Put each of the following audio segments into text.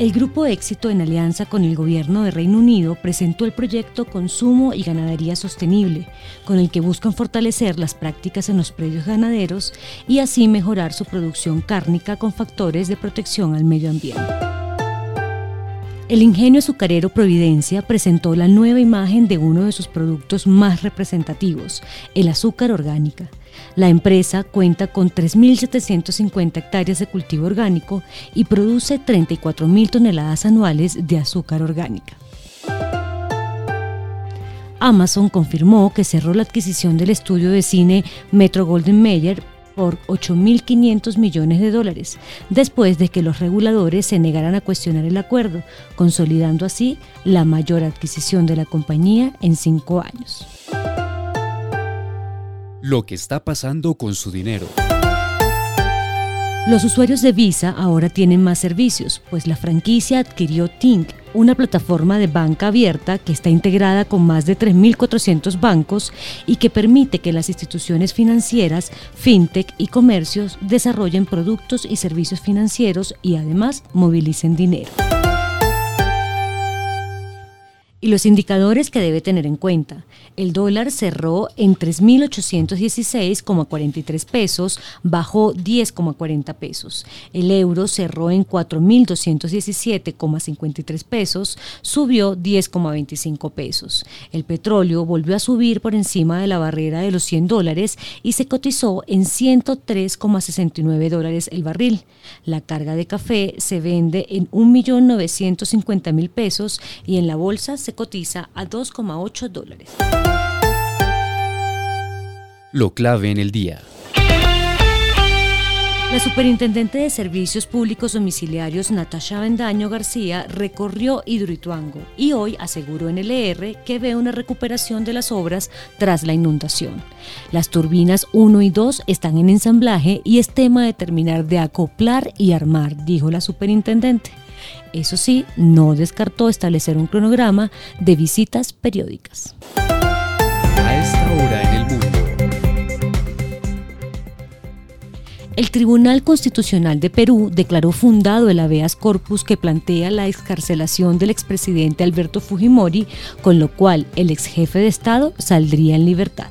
El Grupo Éxito, en alianza con el Gobierno de Reino Unido, presentó el proyecto Consumo y Ganadería Sostenible, con el que buscan fortalecer las prácticas en los predios ganaderos y así mejorar su producción cárnica con factores de protección al medio ambiente. El ingenio azucarero Providencia presentó la nueva imagen de uno de sus productos más representativos, el azúcar orgánica. La empresa cuenta con 3.750 hectáreas de cultivo orgánico y produce 34.000 toneladas anuales de azúcar orgánica. Amazon confirmó que cerró la adquisición del estudio de cine Metro Golden Mayer por 8.500 millones de dólares, después de que los reguladores se negaran a cuestionar el acuerdo, consolidando así la mayor adquisición de la compañía en cinco años lo que está pasando con su dinero. Los usuarios de Visa ahora tienen más servicios, pues la franquicia adquirió Tink, una plataforma de banca abierta que está integrada con más de 3.400 bancos y que permite que las instituciones financieras, fintech y comercios desarrollen productos y servicios financieros y además movilicen dinero. Y los indicadores que debe tener en cuenta. El dólar cerró en 3.816,43 pesos, bajó 10,40 pesos. El euro cerró en 4.217,53 pesos, subió 10,25 pesos. El petróleo volvió a subir por encima de la barrera de los 100 dólares y se cotizó en 103,69 dólares el barril. La carga de café se vende en 1.950.000 pesos y en la bolsa se cotiza a 2,8 dólares. Lo clave en el día. La superintendente de Servicios Públicos Domiciliarios, Natasha Bendaño García, recorrió Hidroituango y hoy aseguró en el ER que ve una recuperación de las obras tras la inundación. Las turbinas 1 y 2 están en ensamblaje y es tema de terminar de acoplar y armar, dijo la superintendente. Eso sí, no descartó establecer un cronograma de visitas periódicas. A esta hora en el mundo. El Tribunal Constitucional de Perú declaró fundado el habeas corpus que plantea la excarcelación del expresidente Alberto Fujimori, con lo cual el ex jefe de Estado saldría en libertad.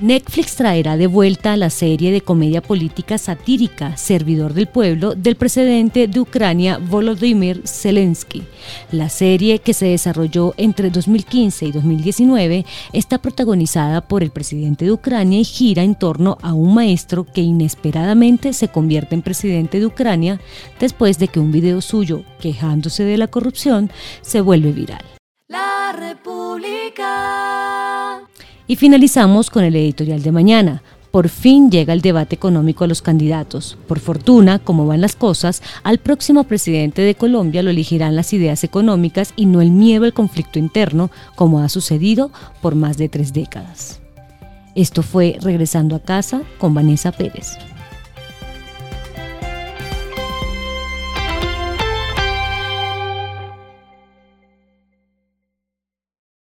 Netflix traerá de vuelta la serie de comedia política satírica Servidor del Pueblo del presidente de Ucrania Volodymyr Zelensky. La serie, que se desarrolló entre 2015 y 2019, está protagonizada por el presidente de Ucrania y gira en torno a un maestro que inesperadamente se convierte en presidente de Ucrania después de que un video suyo quejándose de la corrupción se vuelve viral. La República. Y finalizamos con el editorial de mañana. Por fin llega el debate económico a los candidatos. Por fortuna, como van las cosas, al próximo presidente de Colombia lo elegirán las ideas económicas y no el miedo al conflicto interno, como ha sucedido por más de tres décadas. Esto fue Regresando a casa con Vanessa Pérez.